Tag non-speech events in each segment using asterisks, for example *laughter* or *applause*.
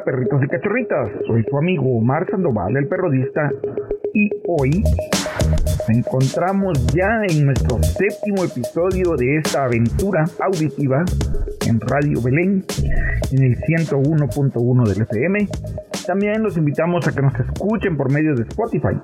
Hola perritos y cachorritas, soy su amigo Omar Sandoval, el perrodista, y hoy nos encontramos ya en nuestro séptimo episodio de esta aventura auditiva en Radio Belén, en el 101.1 del FM. También los invitamos a que nos escuchen por medio de Spotify.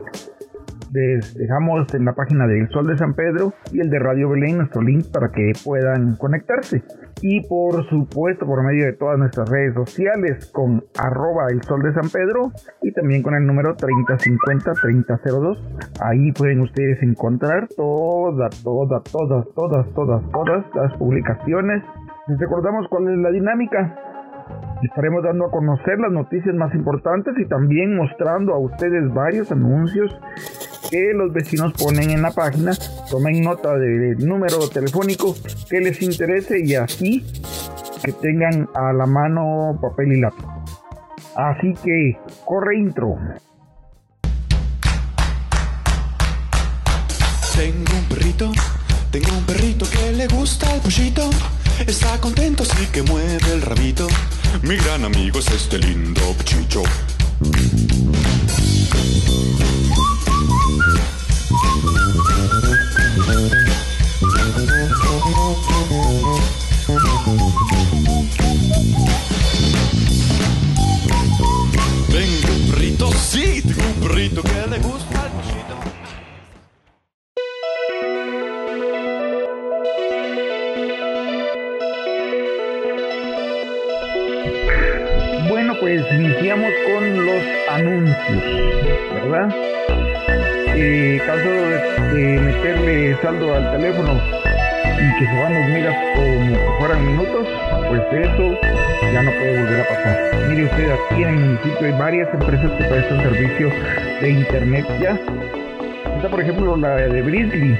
Les dejamos en la página del Sol de San Pedro y el de Radio Belén nuestro link para que puedan conectarse. Y por supuesto por medio de todas nuestras redes sociales con arroba el Sol de San Pedro y también con el número 3050-3002. Ahí pueden ustedes encontrar todas, todas, todas, todas, todas, todas las publicaciones. Les recordamos cuál es la dinámica. Estaremos dando a conocer las noticias más importantes y también mostrando a ustedes varios anuncios que los vecinos ponen en la página. Tomen nota del número telefónico que les interese y así que tengan a la mano papel y lápiz. Así que corre intro. Tengo un perrito, tengo un perrito que le gusta el pollito. Está contento, sí que mueve el rabito. Mi gran amigo es este lindo chicho. Iniciamos con los anuncios, ¿verdad? Eh, caso de, meterle saldo al teléfono y que se van los miras como fueran minutos, pues eso ya no puede volver a pasar. Mire usted, aquí en el municipio hay varias empresas que prestan servicio de internet ya. Está por ejemplo la de Brisley.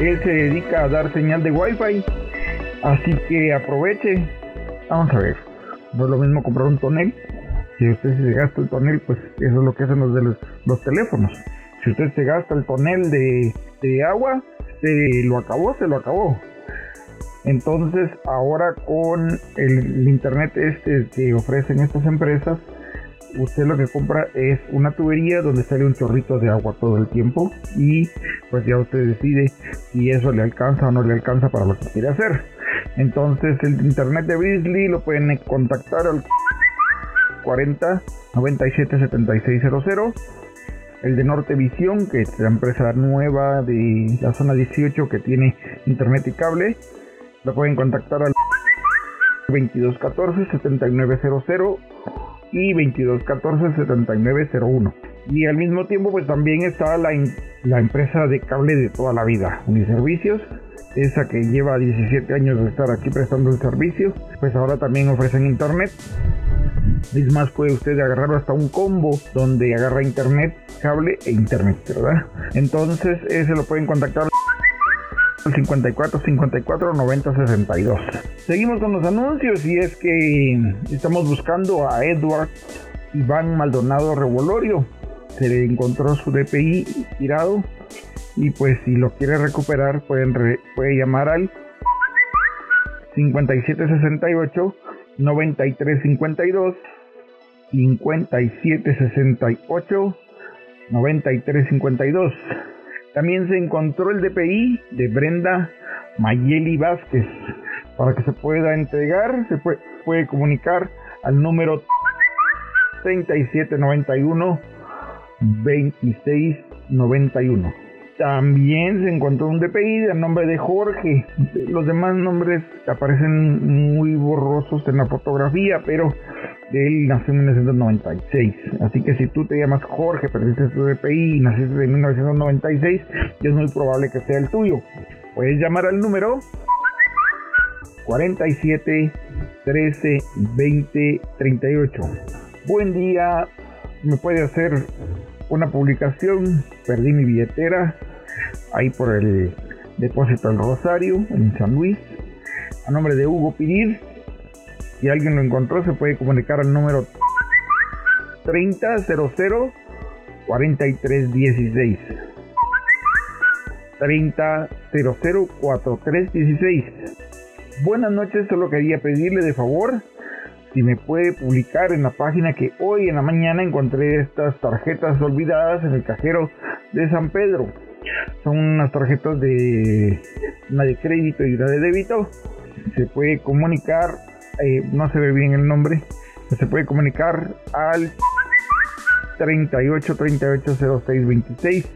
Él se dedica a dar señal de wifi. Así que aproveche. Vamos a ver. No es lo mismo comprar un tonel. Si usted se gasta el tonel, pues eso es lo que hacen los de los, teléfonos. Si usted se gasta el tonel de, de agua, se lo acabó, se lo acabó. Entonces, ahora con el, el internet este que ofrecen estas empresas, usted lo que compra es una tubería donde sale un chorrito de agua todo el tiempo y pues ya usted decide si eso le alcanza o no le alcanza para lo que quiere hacer. Entonces el internet de Beasley lo pueden contactar al 40 97 7600 el de Nortevisión, que es la empresa nueva de la zona 18 que tiene internet y cable, lo pueden contactar al 2214 7900 y 2214 7901. Y al mismo tiempo pues también está la, la empresa de cable de toda la vida, Uniservicios, esa que lleva 17 años de estar aquí prestando el servicio, pues ahora también ofrecen internet. Es más, puede usted agarrar hasta un combo donde agarra internet, cable e internet, ¿verdad? Entonces, ese lo pueden contactar al 54 54 90 62. Seguimos con los anuncios y es que estamos buscando a Edward Iván Maldonado Revolorio. Se le encontró su DPI tirado y pues si lo quiere recuperar pueden puede llamar al 5768 9352 5768 9352 también se encontró el DPI de Brenda Mayeli Vázquez. Para que se pueda entregar, se puede, puede comunicar al número 3791 2691. También se encontró un DPI del nombre de Jorge. Los demás nombres aparecen muy borrosos en la fotografía, pero él nació en 1996. Así que si tú te llamas Jorge, perdiste tu DPI y naciste en 1996, ya es muy probable que sea el tuyo. Puedes llamar al número 47 13 20 38. Buen día, me puede hacer una publicación, perdí mi billetera ahí por el depósito del Rosario en San Luis, a nombre de Hugo Pirir. Si alguien lo encontró, se puede comunicar al número 3000 4316. 3000 4316. Buenas noches, solo quería pedirle de favor me puede publicar en la página que hoy en la mañana encontré estas tarjetas olvidadas en el cajero de San Pedro. Son unas tarjetas de una de crédito y una de débito. Se puede comunicar, eh, no se ve bien el nombre, se puede comunicar al 38 38 06 26.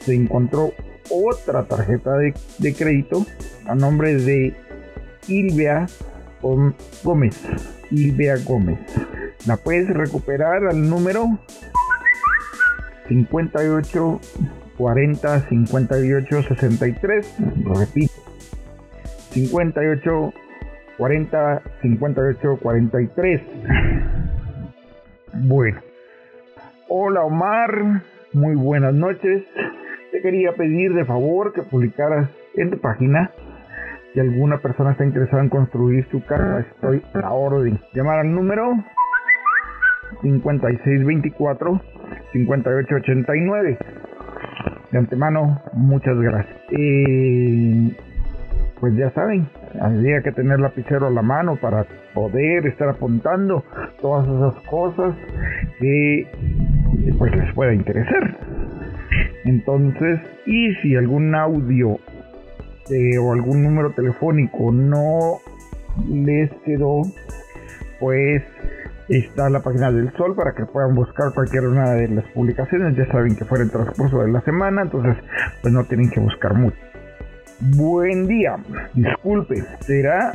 Se encontró otra tarjeta de, de crédito a nombre de Ilvia Gómez. Ilvia Gómez. La puedes recuperar al número 58 40 58 63. Lo repito. 58 40 58 43. Bueno. Hola Omar, muy buenas noches. Te quería pedir de favor que publicaras en tu página si alguna persona está interesada en construir su casa, estoy a la orden. Llamar al número 5624-5889. De antemano, muchas gracias. pues ya saben, habría que tener lapicero a la mano para poder estar apuntando todas esas cosas que pues les pueda interesar. Entonces, y si algún audio este, o algún número telefónico no les quedó, pues está la página del Sol para que puedan buscar cualquier una de las publicaciones. Ya saben que fuera el transcurso de la semana, entonces pues no tienen que buscar mucho. Buen día, disculpe, ¿será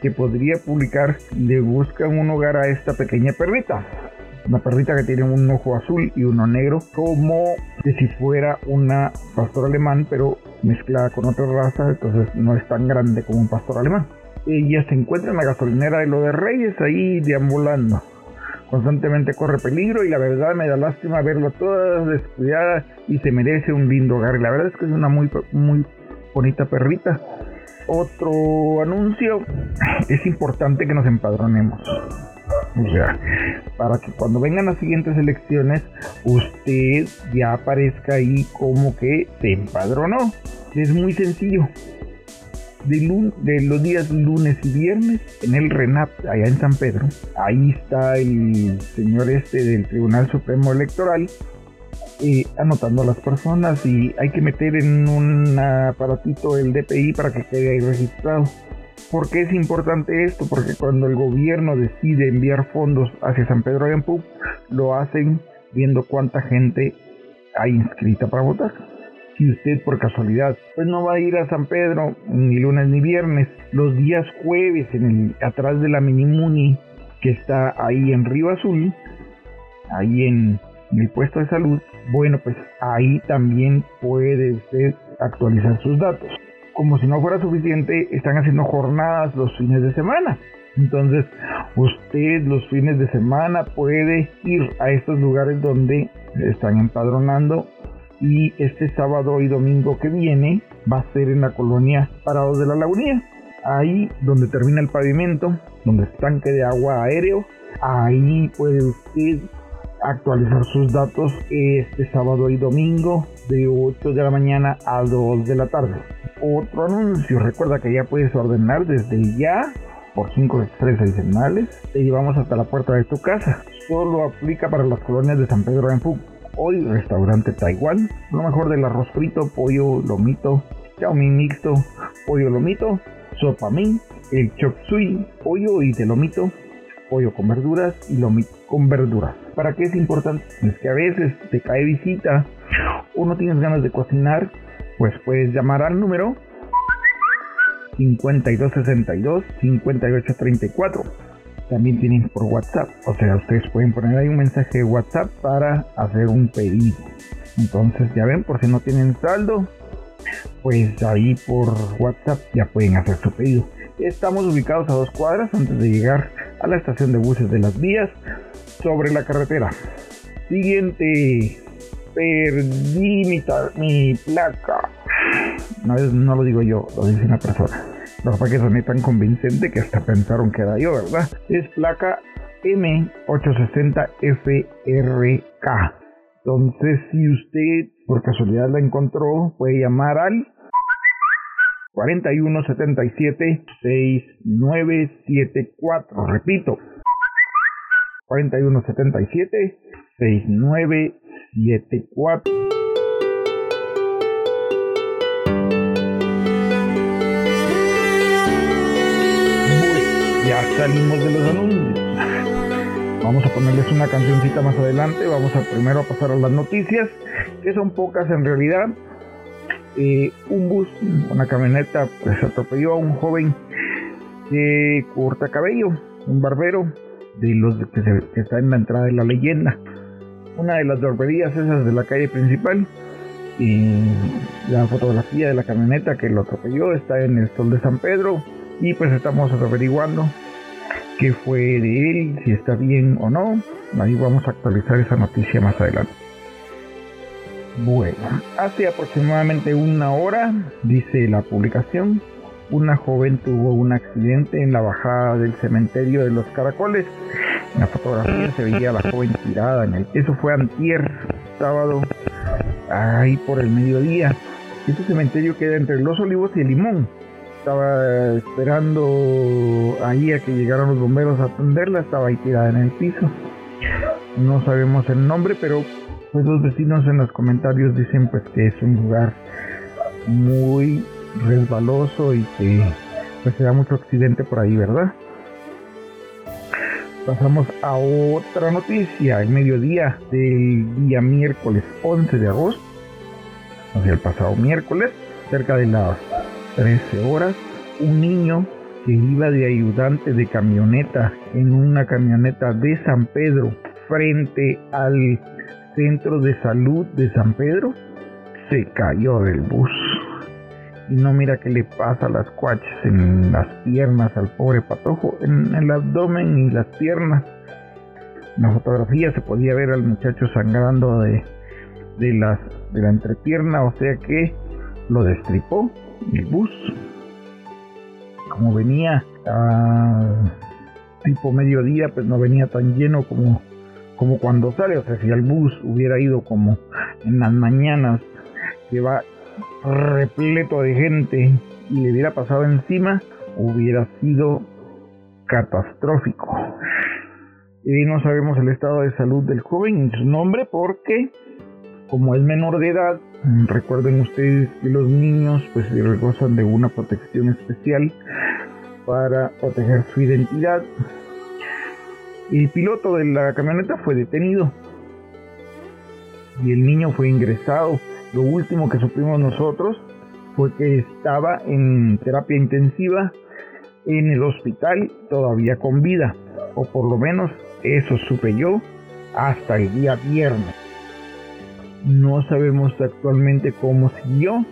que podría publicar le buscan un hogar a esta pequeña perrita? Una perrita que tiene un ojo azul y uno negro, como que si fuera una pastor alemán, pero mezclada con otra raza, entonces no es tan grande como un pastor alemán. Ella se encuentra en la gasolinera de lo de Reyes, ahí deambulando. Constantemente corre peligro y la verdad me da lástima verlo toda descuidada y se merece un lindo hogar. La verdad es que es una muy, muy bonita perrita. Otro anuncio, es importante que nos empadronemos. O sea, para que cuando vengan las siguientes elecciones, usted ya aparezca ahí como que se empadronó. Es muy sencillo. De, los días lunes y viernes en el RENAP, allá en San Pedro. Ahí está el señor este del Tribunal Supremo Electoral eh, anotando a las personas y hay que meter en un aparatito el DPI para que quede ahí registrado. ¿Por qué es importante esto? Porque cuando el gobierno decide enviar fondos hacia San Pedro Ampú, lo hacen viendo cuánta gente hay inscrita para votar. Si usted por casualidad pues no va a ir a San Pedro ni lunes ni viernes, los días jueves en el, atrás de la mini muni que está ahí en Río Azul, ahí en el puesto de salud, bueno pues ahí también puede usted actualizar sus datos como si no fuera suficiente, están haciendo jornadas los fines de semana. Entonces, usted los fines de semana puede ir a estos lugares donde están empadronando y este sábado y domingo que viene va a ser en la colonia Parados de la Lagunía. Ahí donde termina el pavimento, donde es tanque de agua aéreo, ahí puede usted actualizar sus datos este sábado y domingo de 8 de la mañana a 2 de la tarde. Otro anuncio, recuerda que ya puedes ordenar desde ya por 5 estrellas adicionales, te llevamos hasta la puerta de tu casa. Solo aplica para las colonias de San Pedro de Phu. Hoy restaurante Taiwán, lo mejor del arroz frito, pollo, lomito, chaomin mixto, pollo lomito, sopa min, el chop suey, pollo y de lomito, pollo con verduras y lomito con verduras. ¿Para qué es importante? Es que a veces te cae visita o no tienes ganas de cocinar, pues puedes llamar al número 5262 5834. También tienen por WhatsApp, o sea, ustedes pueden poner ahí un mensaje de WhatsApp para hacer un pedido. Entonces, ya ven, por si no tienen saldo, pues ahí por WhatsApp ya pueden hacer su pedido. Estamos ubicados a dos cuadras antes de llegar a la estación de buses de las vías sobre la carretera. Siguiente. Perdí mi, placa. No, no lo digo yo, lo dice una persona. Lo que que tan convincente que hasta pensaron que era yo, ¿verdad? Es placa M860FRK. Entonces, si usted por casualidad la encontró, puede llamar al 4177 6974. Repito, 4177 6974. ya salimos de los anuncios. Vamos a ponerles una cancioncita más adelante. Vamos a primero a pasar a las noticias, que son pocas en realidad. Eh, un bus, una camioneta, pues atropelló a un joven que corta cabello, un barbero de los que, está en la entrada de la leyenda. Una de las barberías esas de la calle principal. Y la fotografía de la camioneta que lo atropelló está en el sol de San Pedro. Y pues estamos averiguando qué fue de él, si está bien o no. Ahí vamos a actualizar esa noticia más adelante. Bueno, hace aproximadamente una hora, dice la publicación, una joven tuvo un accidente en la bajada del cementerio de los caracoles. En la fotografía se veía la joven tirada en el... Eso fue antier, sábado, ahí por el mediodía. Este cementerio queda entre Los Olivos y el Limón. Estaba esperando ahí a que llegaran los bomberos a atenderla, estaba ahí tirada en el piso. No sabemos el nombre, pero pues los vecinos en los comentarios dicen pues que es un lugar muy resbaloso y que pues se da mucho accidente por ahí, ¿verdad? Pasamos a otra noticia. El mediodía del día miércoles 11 de agosto, o sea, el pasado miércoles, cerca de las 13 horas, un niño que iba de ayudante de camioneta en una camioneta de San Pedro frente al centro de salud de San Pedro se cayó del bus y no mira qué le pasa a las cuaches en las piernas al pobre patojo, en el abdomen y las piernas. En la fotografía se podía ver al muchacho sangrando de, de, las, de la entrepierna, o sea que lo destripó el bus. Como venía a tipo mediodía, pues no venía tan lleno como, como cuando sale. O sea, si el bus hubiera ido como en las mañanas, que va repleto de gente y le hubiera pasado encima, hubiera sido catastrófico. Y no sabemos el estado de salud del joven y su nombre porque, como es menor de edad, recuerden ustedes que los niños pues gozan de una protección especial para proteger su identidad. El piloto de la camioneta fue detenido y el niño fue ingresado lo último que supimos nosotros fue que estaba en terapia intensiva en el hospital todavía con vida, o por lo menos eso supe yo hasta el día viernes. No sabemos actualmente cómo siguió.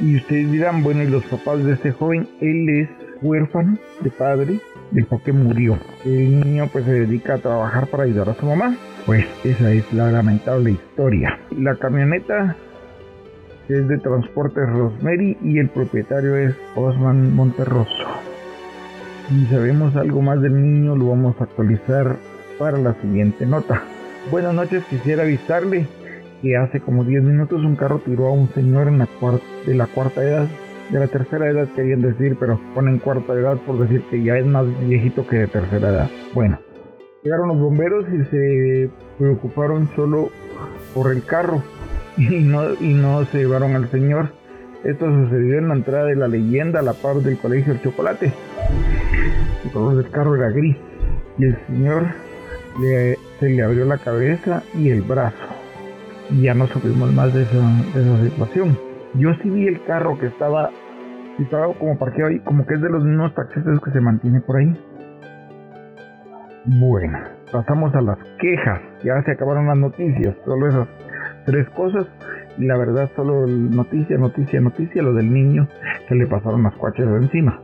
Y ustedes dirán, bueno, y los papás de este joven, él es huérfano de padre, del que murió. El niño pues se dedica a trabajar para ayudar a su mamá. Pues esa es la lamentable historia. La camioneta es de Transportes Rosemary y el propietario es Osman Monterroso. Si sabemos algo más del niño lo vamos a actualizar para la siguiente nota. Buenas noches, quisiera avisarle que hace como 10 minutos un carro tiró a un señor en la de la cuarta edad, de la tercera edad querían decir, pero ponen cuarta edad por decir que ya es más viejito que de tercera edad. Bueno, Llegaron los bomberos y se preocuparon solo por el carro *laughs* y no, y no se llevaron al señor. Esto sucedió en la entrada de la leyenda a la par del colegio El Chocolate. El color del carro era gris y el señor se le abrió la cabeza y el brazo. Y ya no supimos más de esa, de esa situación. Yo sí vi el carro que estaba, estaba como parqueado ahí, como que es de los mismos taxistas que se mantiene por ahí. Bueno, pasamos a las quejas. Ya se acabaron las noticias, solo esas tres cosas. Y la verdad, solo noticia, noticia, noticia, lo del niño que le pasaron las cuachas encima.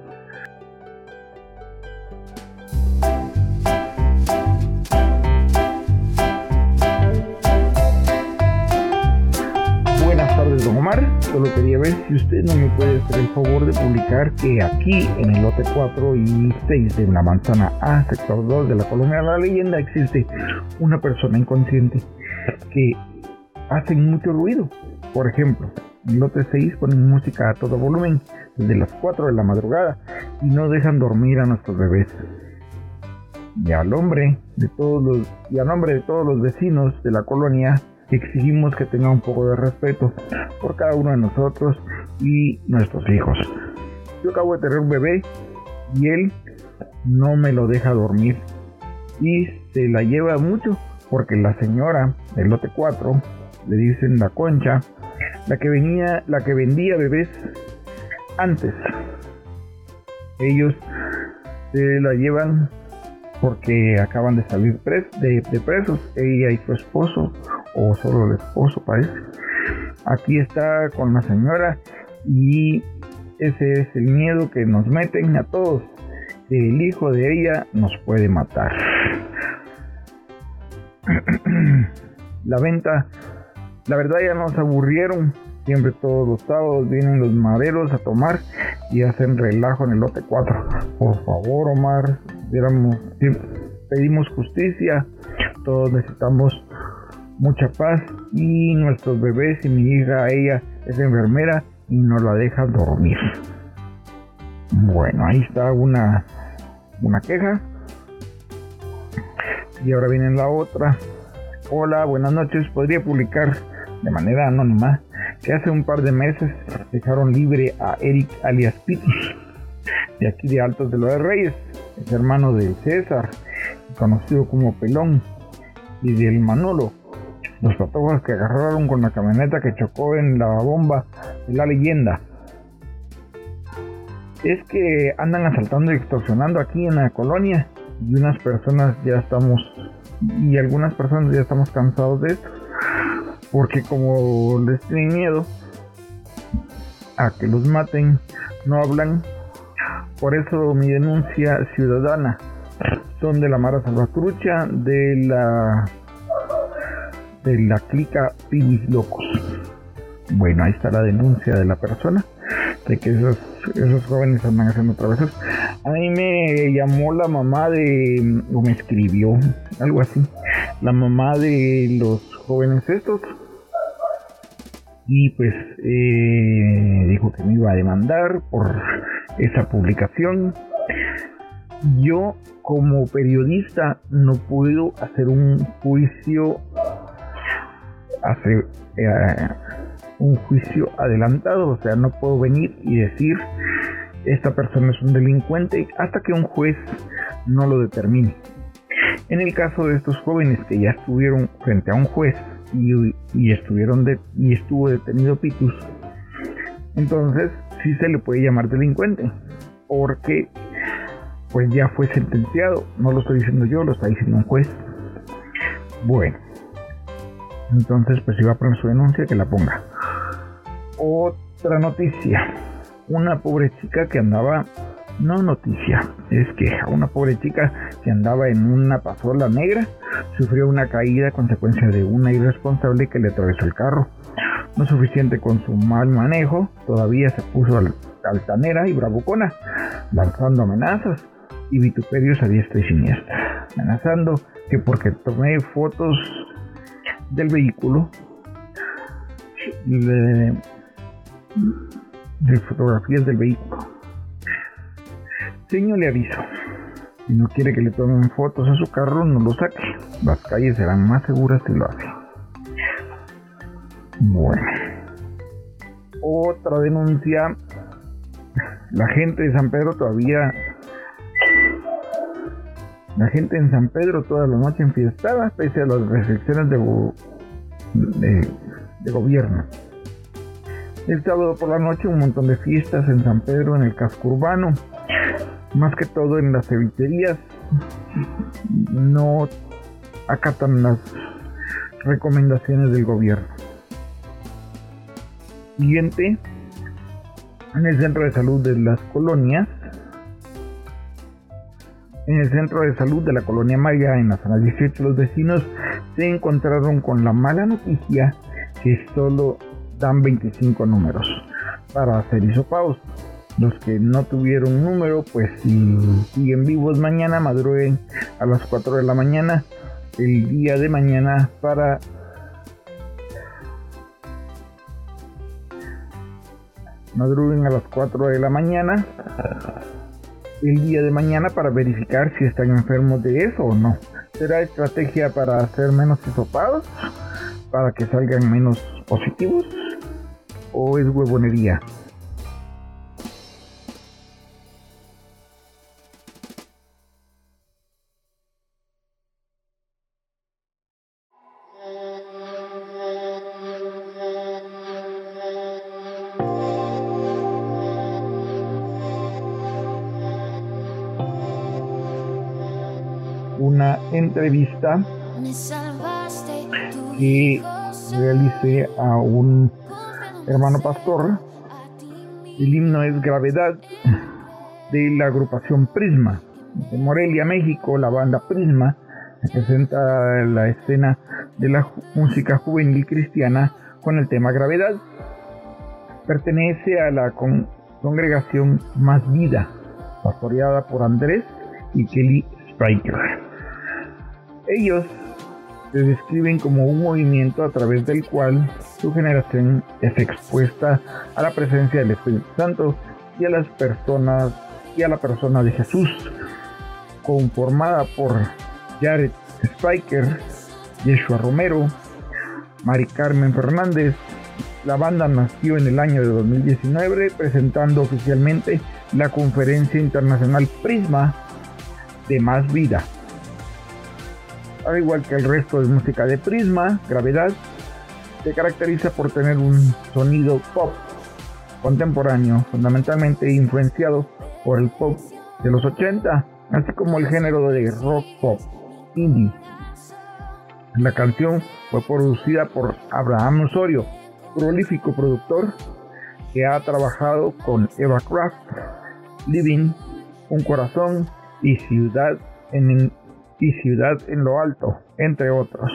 Solo quería ver si usted no me puede hacer el favor de publicar que aquí en el lote 4 y 6 de la manzana A, sector 2 de la colonia La Leyenda, existe una persona inconsciente que hace mucho ruido. Por ejemplo, en el lote 6 ponen música a todo volumen desde las 4 de la madrugada y no dejan dormir a nuestros bebés. Y al hombre de todos los, y a nombre de todos los vecinos de la colonia exigimos que tenga un poco de respeto por cada uno de nosotros y nuestros hijos. Yo acabo de tener un bebé y él no me lo deja dormir y se la lleva mucho porque la señora del lote 4 le dicen la concha la que venía la que vendía bebés antes ellos se la llevan porque acaban de salir de, de presos ella y su esposo o solo el esposo parece. Aquí está con la señora y ese es el miedo que nos meten a todos. El hijo de ella nos puede matar. *clears throat* la venta, la verdad ya nos aburrieron. Siempre todos los sábados vienen los maderos a tomar y hacen relajo en el lote 4. Por favor, Omar, pedimos justicia. Todos necesitamos mucha paz y nuestros bebés y mi hija, ella es enfermera y no la deja dormir. Bueno, ahí está una, una queja. Y ahora viene la otra. Hola, buenas noches. Podría publicar de manera anónima que hace un par de meses dejaron libre a Eric alias Pitus, de aquí de Altos de los Reyes, es hermano del César, conocido como Pelón, y del Manolo, los patojos que agarraron con la camioneta que chocó en la bomba de la leyenda. Es que andan asaltando y extorsionando aquí en la colonia y unas personas ya estamos y algunas personas ya estamos cansados de esto porque como les tienen miedo a que los maten no hablan por eso mi denuncia ciudadana son de la Mara Salvatrucha de la de la clica Pibis Locos. Bueno, ahí está la denuncia de la persona de que esos, esos jóvenes andan haciendo travesas. A mí me llamó la mamá de, o me escribió, algo así, la mamá de los jóvenes estos. Y pues eh, dijo que me iba a demandar por esa publicación. Yo como periodista no puedo hacer un juicio hacer eh, un juicio adelantado, o sea, no puedo venir y decir esta persona es un delincuente hasta que un juez no lo determine. En el caso de estos jóvenes que ya estuvieron frente a un juez y, estuvieron de, y estuvo detenido Pitus, entonces sí se le puede llamar delincuente, porque pues ya fue sentenciado, no lo estoy diciendo yo, lo está diciendo un juez. Bueno, entonces, pues si va a poner su denuncia, que la ponga. Otra noticia. Una pobre chica que andaba, no noticia, es que una pobre chica que andaba en una pasola negra sufrió una caída a consecuencia de una irresponsable que le atravesó el carro. No suficiente con su mal manejo, todavía se puso altanera y bravucona, lanzando amenazas y vituperios a diestra y siniestra, amenazando que porque tomé fotos del vehículo de, fotografías del vehículo. Señor le aviso, si no quiere que le tomen fotos a su carro, no lo saque. Las calles serán más seguras si lo hace. Bueno. Otra denuncia. La gente de San Pedro todavía la gente en San Pedro toda la noche enfiestada, pese a las restricciones de, de, gobierno. El sábado por la noche un montón de fiestas en San Pedro, en el casco urbano, más que todo en las cevicherías. No acatan las recomendaciones del gobierno. Siguiente, en el centro de salud de las colonias, en el centro de salud de la colonia Maya, en la zona 18, los vecinos se encontraron con la mala noticia que solo dan 25 números para hacer isopados. Los que no tuvieron número, pues si siguen vivos mañana, madruguen a las 4 de la mañana el día de mañana para madruguen a las 4 de la mañana el día de mañana para verificar si están enfermos de eso o no. ¿Será estrategia para hacer menos hisopados? ¿Para que salgan menos positivos? ¿O es huevonería? Una entrevista que realicé a un hermano pastor. El himno es Gravedad de la agrupación Prisma. De Morelia, México, la banda Prisma presenta la escena de la música juvenil cristiana con el tema Gravedad. Pertenece a la congregación Más Vida, pastoreada por Andrés y Kelly Spiker. Ellos se describen como un movimiento a través del cual su generación es expuesta a la presencia del Espíritu Santo y a las personas y a la persona de Jesús, conformada por Jared Spiker, Yeshua Romero, Mari Carmen Fernández. La banda nació en el año de 2019 presentando oficialmente la conferencia internacional Prisma de Más Vida al igual que el resto de música de Prisma, Gravedad, se caracteriza por tener un sonido pop contemporáneo, fundamentalmente influenciado por el pop de los 80, así como el género de rock pop indie. La canción fue producida por Abraham Osorio, prolífico productor que ha trabajado con Eva Craft, Living, Un Corazón y Ciudad en y Ciudad en lo Alto, entre otros.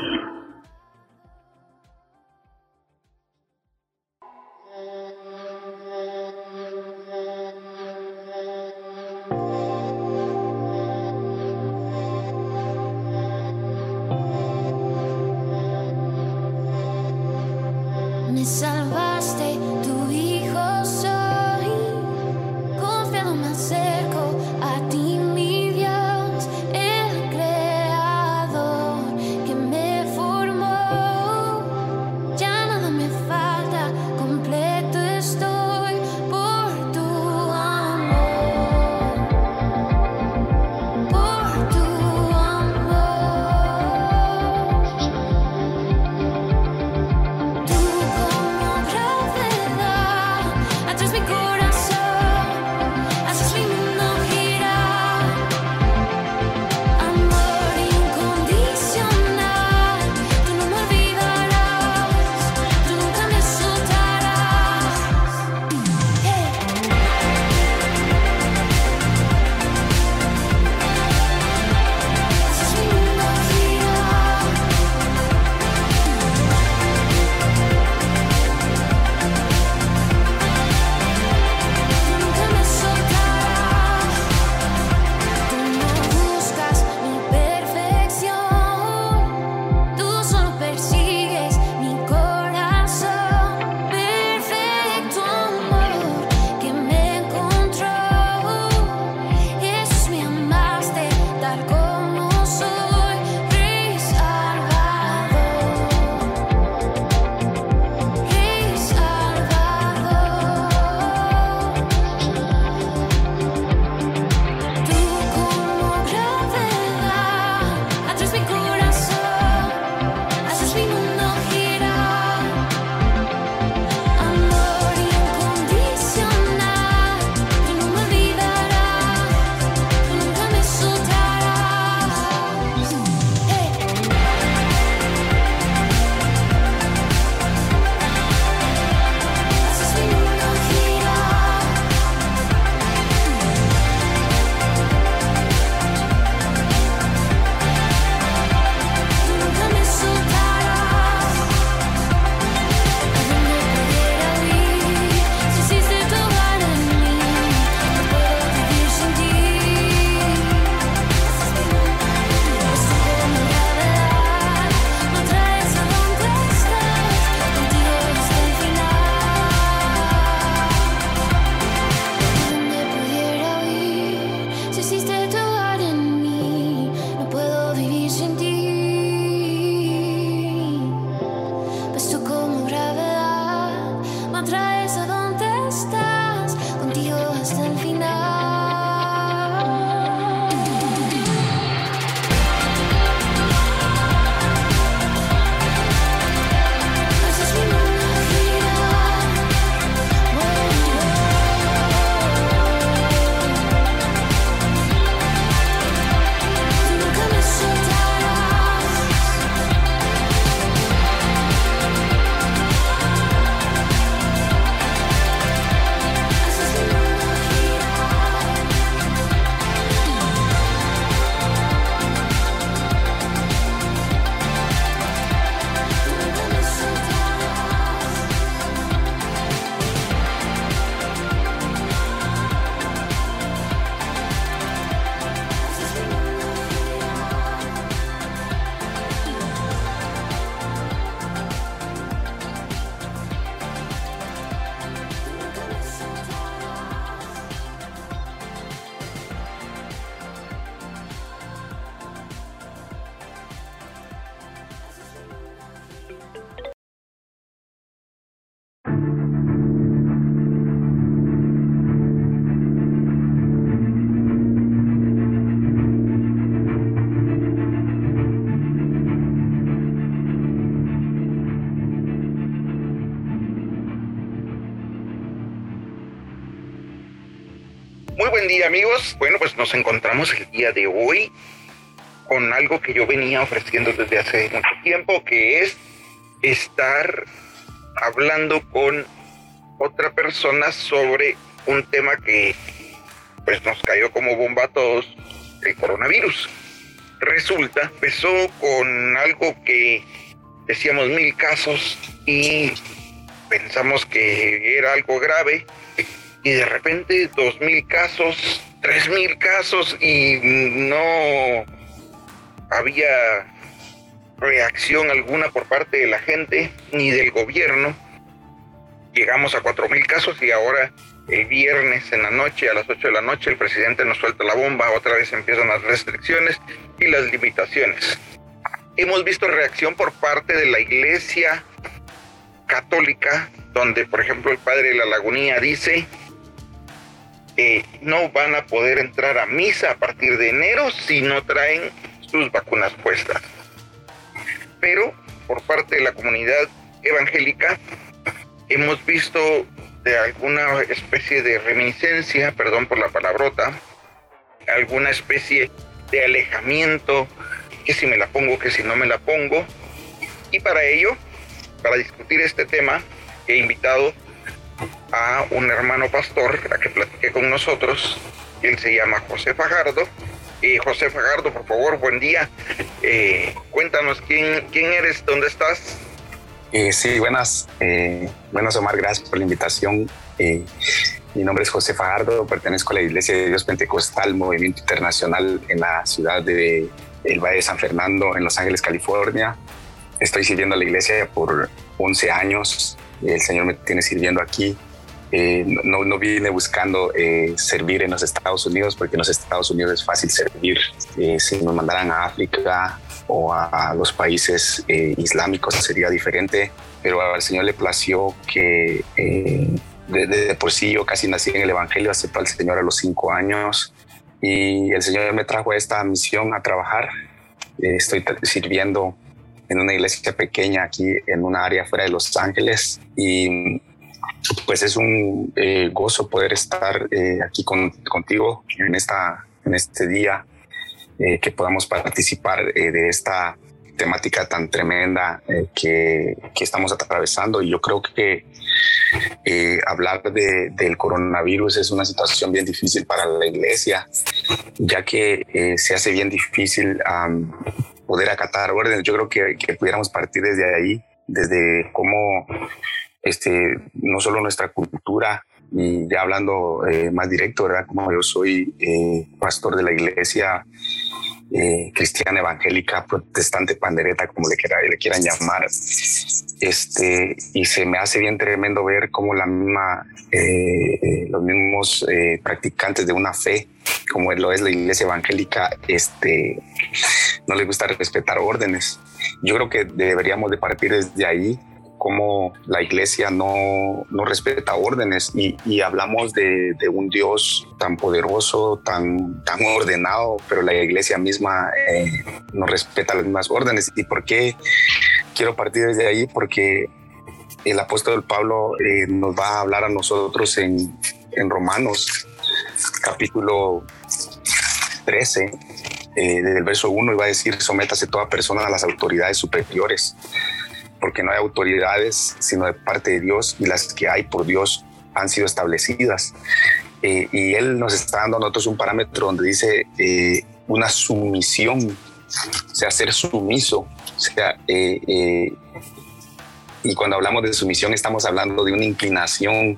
Buen día amigos. Bueno, pues nos encontramos el día de hoy con algo que yo venía ofreciendo desde hace mucho tiempo, que es estar hablando con otra persona sobre un tema que pues nos cayó como bomba a todos, el coronavirus. Resulta, empezó con algo que decíamos mil casos y pensamos que era algo grave y de repente dos mil casos, tres mil casos y no había reacción alguna por parte de la gente ni del gobierno. Llegamos a cuatro mil casos y ahora el viernes en la noche, a las 8 de la noche, el presidente nos suelta la bomba, otra vez empiezan las restricciones y las limitaciones. Hemos visto reacción por parte de la iglesia católica, donde por ejemplo el padre de la lagunía dice no van a poder entrar a misa a partir de enero si no traen sus vacunas puestas. Pero por parte de la comunidad evangélica hemos visto de alguna especie de reminiscencia, perdón por la palabrota, alguna especie de alejamiento, que si me la pongo, que si no me la pongo. Y para ello, para discutir este tema, he invitado a un hermano pastor a que platique con nosotros. Él se llama José Fajardo. Y José Fajardo, por favor, buen día. Eh, cuéntanos quién, quién eres, dónde estás. Eh, sí, buenas. Eh, buenas, Omar, gracias por la invitación. Eh, mi nombre es José Fajardo, pertenezco a la Iglesia de Dios Pentecostal, Movimiento Internacional en la ciudad de El Valle de San Fernando, en Los Ángeles, California. Estoy sirviendo a la iglesia por 11 años. El Señor me tiene sirviendo aquí. Eh, no, no, vine buscando eh, servir en los Estados Unidos porque en los Estados Unidos es fácil servir. Eh, si nos mandaran a África o a, los países islámicos sería diferente, pero al Señor le plació que de, por sí yo casi nací en el Evangelio, acepté al Señor a los cinco años y el Señor me trajo a esta misión a trabajar. estoy sirviendo en una iglesia pequeña aquí en una área fuera de Los Ángeles y pues es un eh, gozo poder estar eh, aquí contigo en, esta, en este día, eh, que podamos participar de esta temática tan tremenda que, que, estamos atravesando. Y yo creo que hablar de, del coronavirus es una situación bien difícil para la iglesia, ya que se hace bien difícil poder acatar órdenes. Yo creo que, pudiéramos partir desde ahí, desde cómo este, no solo nuestra cultura, y ya hablando eh, más directo, ¿verdad? Como yo soy eh, pastor de la iglesia eh, cristiana evangélica, protestante, pandereta, como le, quiera, le quieran llamar, este, y se me hace bien tremendo ver cómo la misma, los mismos practicantes de una fe, como lo es la iglesia evangélica, este, no les gusta respetar órdenes. Yo creo que deberíamos de partir desde ahí, cómo la iglesia no, no respeta órdenes y, hablamos de, un Dios tan poderoso, tan, tan ordenado, pero la iglesia misma eh, no respeta las mismas órdenes. ¿Y por qué quiero partir desde ahí? Porque el apóstol Pablo eh, nos va a hablar a nosotros en, en Romanos capítulo 13, eh, desde el verso 1, y va a decir, sométase toda persona a las autoridades superiores, porque no hay autoridades sino de parte de Dios, y las que hay por Dios han sido establecidas. Eh, y Él nos está dando a nosotros un parámetro donde dice eh, una sumisión, o sea, ser sumiso, o sea, y cuando hablamos de sumisión estamos hablando de una inclinación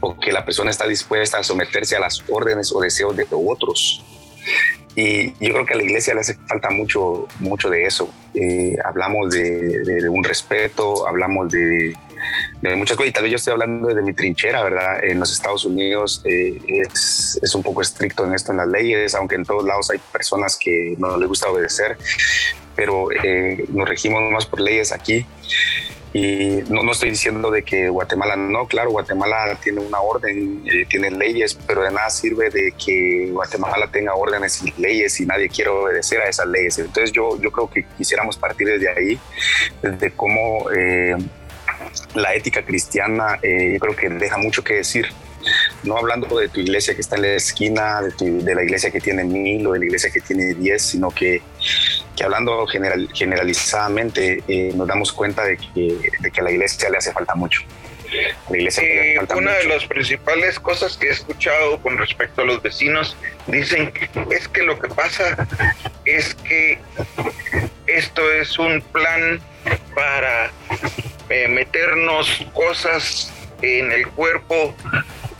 o que la persona está dispuesta a someterse a las órdenes o deseos de otros. Y yo creo que a la iglesia le hace falta mucho, mucho de eso. Eh, hablamos de, un respeto, hablamos de, muchas cosas. Y tal vez yo estoy hablando de mi trinchera, ¿verdad? En los Estados Unidos eh, es, es, un poco estricto en esto, en las leyes, aunque en todos lados hay personas que no les gusta obedecer, pero eh, nos regimos más por leyes aquí. Y no, no estoy diciendo de que Guatemala no, claro, Guatemala tiene una orden, eh, tiene leyes, pero de nada sirve de que Guatemala tenga órdenes y leyes y nadie quiere obedecer a esas leyes. Entonces yo, yo creo que quisiéramos partir desde ahí, desde cómo eh, la ética cristiana, eh, yo creo que deja mucho que decir no hablando de tu iglesia que está en la esquina, de, la iglesia que tiene mil o de la iglesia que tiene diez, sino que, que hablando general, generalizadamente eh, nos damos cuenta de que, de que a la iglesia le hace falta mucho. Eh, una de las principales cosas que he escuchado con respecto a los vecinos dicen que es que lo que pasa es que esto es un plan para eh, meternos cosas en el cuerpo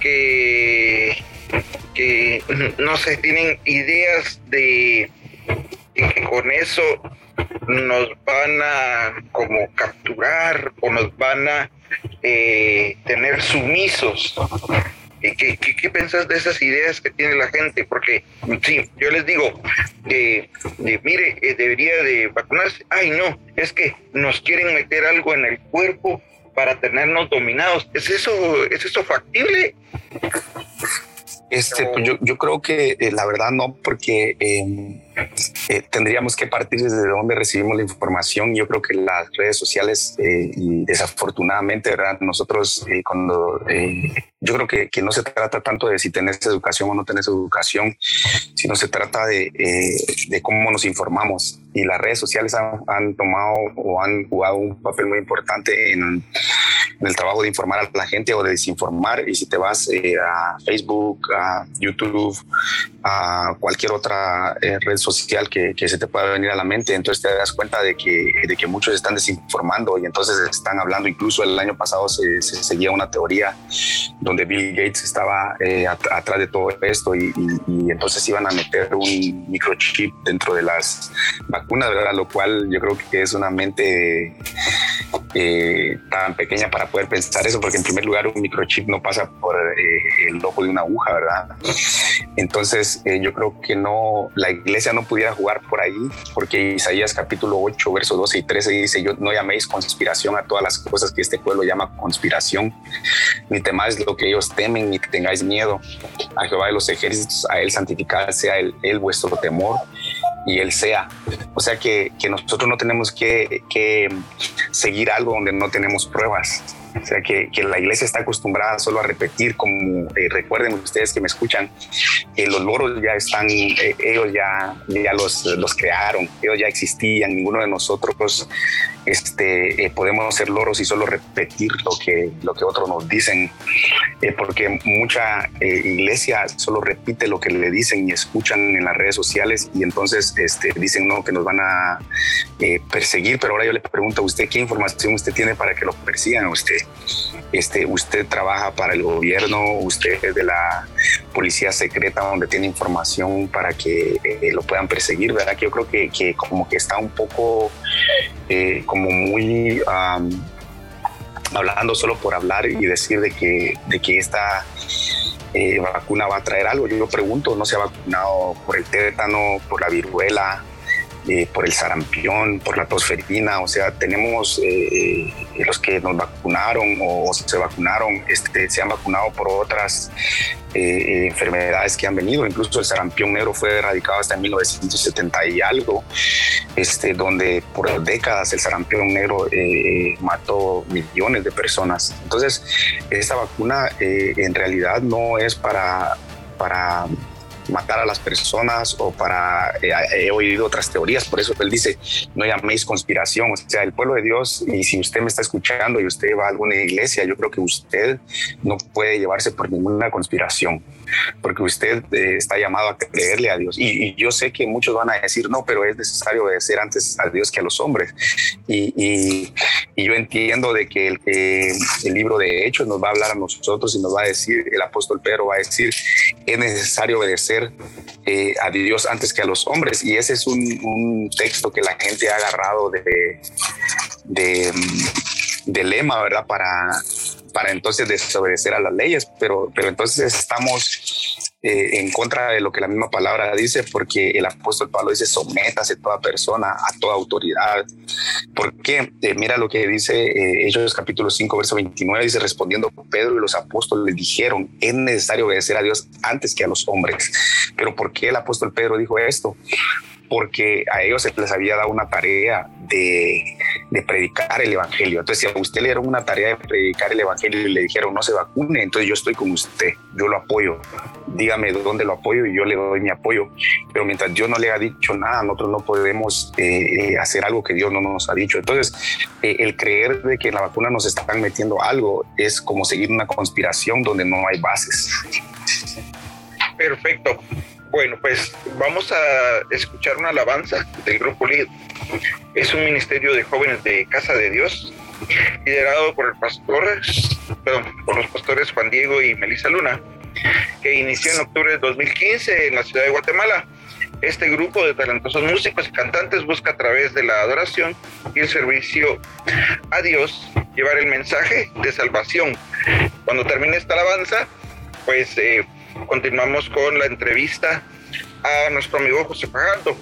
que, que *clears throat* no se tienen ideas de que con eso nos van a como capturar o nos van a eh, tener sumisos. ¿Qué, qué, pensás de esas ideas que tiene la gente? Porque, sí, yo les digo, que mire, eh, debería de vacunarse. Ay, no, es que nos quieren meter algo en el cuerpo para tenernos dominados. ¿Es eso, es eso factible? Este, pues yo, yo creo que eh, la verdad no, porque em, eh, tendríamos que partir desde donde recibimos la información. Yo creo que las redes sociales, eh, y desafortunadamente, ¿verdad? nosotros cuando yo creo que, que, no se trata tanto de si tenés educación o no tenés educación, sino se trata de, de cómo nos informamos. Y las redes sociales han, han tomado o han jugado un papel muy importante en el trabajo de informar a la gente o de desinformar. Y si te vas eh, a Facebook, a YouTube, a cualquier otra eh, red social que, que, se te pueda venir a la mente, entonces te das cuenta de que, de que muchos están desinformando y entonces están hablando. Incluso el año pasado se, seguía una teoría donde Bill Gates estaba eh, atrás de todo esto y, y, entonces iban a meter un microchip dentro de las vacunas, ¿verdad? Lo cual yo creo que es una mente tan pequeña para poder pensar eso, porque en primer lugar un microchip no pasa por eh, el ojo de una aguja, ¿verdad? Entonces eh, yo creo que no, la iglesia no pudiera jugar por ahí, porque Isaías capítulo 8, verso 12 y 13 dice, yo no llaméis conspiración a todas las cosas que este pueblo llama conspiración, ni temáis lo que ellos temen, ni tengáis miedo. A Jehová de los ejércitos, a él santificad sea él, él vuestro temor y él sea. O sea que, que nosotros no tenemos que, que, seguir algo donde no tenemos pruebas. O sea, que, que, la iglesia está acostumbrada solo a repetir, como eh, recuerden ustedes que me escuchan, que los loros ya están, eh, ellos ya, ya los, los crearon, ellos ya existían, ninguno de nosotros este, eh, podemos ser loros y solo repetir lo que, lo que otros nos dicen, porque mucha iglesia solo repite lo que le dicen y escuchan en las redes sociales y entonces este, dicen no, que nos van a perseguir, pero ahora yo le pregunto a usted, ¿qué información usted tiene para que lo persigan a usted? Este, usted trabaja para el gobierno, usted es de la policía secreta donde tiene información para que eh, lo puedan perseguir, ¿verdad? Que yo creo que, que como que está un poco eh, como muy hablando solo por hablar y decir de que, de que esta eh, vacuna va a traer algo. Yo pregunto, ¿no se ha vacunado por el tétano, por la viruela, eh, por el sarampión, por la tosferina, o sea, tenemos eh, eh, los que nos vacunaron o, se vacunaron, este, se han vacunado por otras enfermedades que han venido, incluso el sarampión negro fue erradicado hasta en 1970 y algo, este, donde por décadas el sarampión negro mató millones de personas. Entonces, esta vacuna en realidad no es para, para matar a las personas o para, eh, he oído otras teorías, por eso él dice, no llaméis conspiración, o sea, el pueblo de Dios, y si usted me está escuchando y usted va a alguna iglesia, yo creo que usted no puede llevarse por ninguna conspiración porque usted eh, está llamado a creerle a Dios. Y, yo sé que muchos van a decir, no, pero es necesario obedecer antes a Dios que a los hombres. Y, yo entiendo de que el, el libro de Hechos nos va a hablar a nosotros y nos va a decir, el apóstol Pedro va a decir, es necesario obedecer eh, a Dios antes que a los hombres. Y ese es un, texto que la gente ha agarrado de, de, de lema, ¿verdad? Para para entonces desobedecer a las leyes, pero, pero entonces estamos eh, en contra de lo que la misma palabra dice, porque el apóstol Pablo dice, sométase toda persona a toda autoridad. Porque eh, mira lo que dice eh, Hechos capítulo 5, verso 29, dice, respondiendo Pedro y los apóstoles dijeron, es necesario obedecer a Dios antes que a los hombres. Pero ¿por qué el apóstol Pedro dijo esto? Porque a ellos se les había dado una tarea de predicar el evangelio. Entonces, si a usted le dieron una tarea de predicar el evangelio y le dijeron no se vacune, entonces yo estoy con usted, yo lo apoyo. Dígame dónde lo apoyo y yo le doy mi apoyo. Pero mientras Dios no le ha dicho nada, nosotros no podemos eh, hacer algo que Dios no nos ha dicho. Entonces, eh, el creer de que en la vacuna nos están metiendo algo es como seguir una conspiración donde no hay bases. Perfecto. Bueno, pues vamos a escuchar una alabanza del grupo LID. Es un ministerio de jóvenes de Casa de Dios, liderado por el pastor, perdón, por los pastores Juan Diego y Melissa Luna, que inició en octubre de 2015 en la ciudad de Guatemala. Este grupo de talentosos músicos y cantantes busca a través de la adoración y el servicio a Dios llevar el mensaje de salvación. Cuando termine esta alabanza, pues eh, continuamos con la entrevista a nuestro amigo José Fajardo.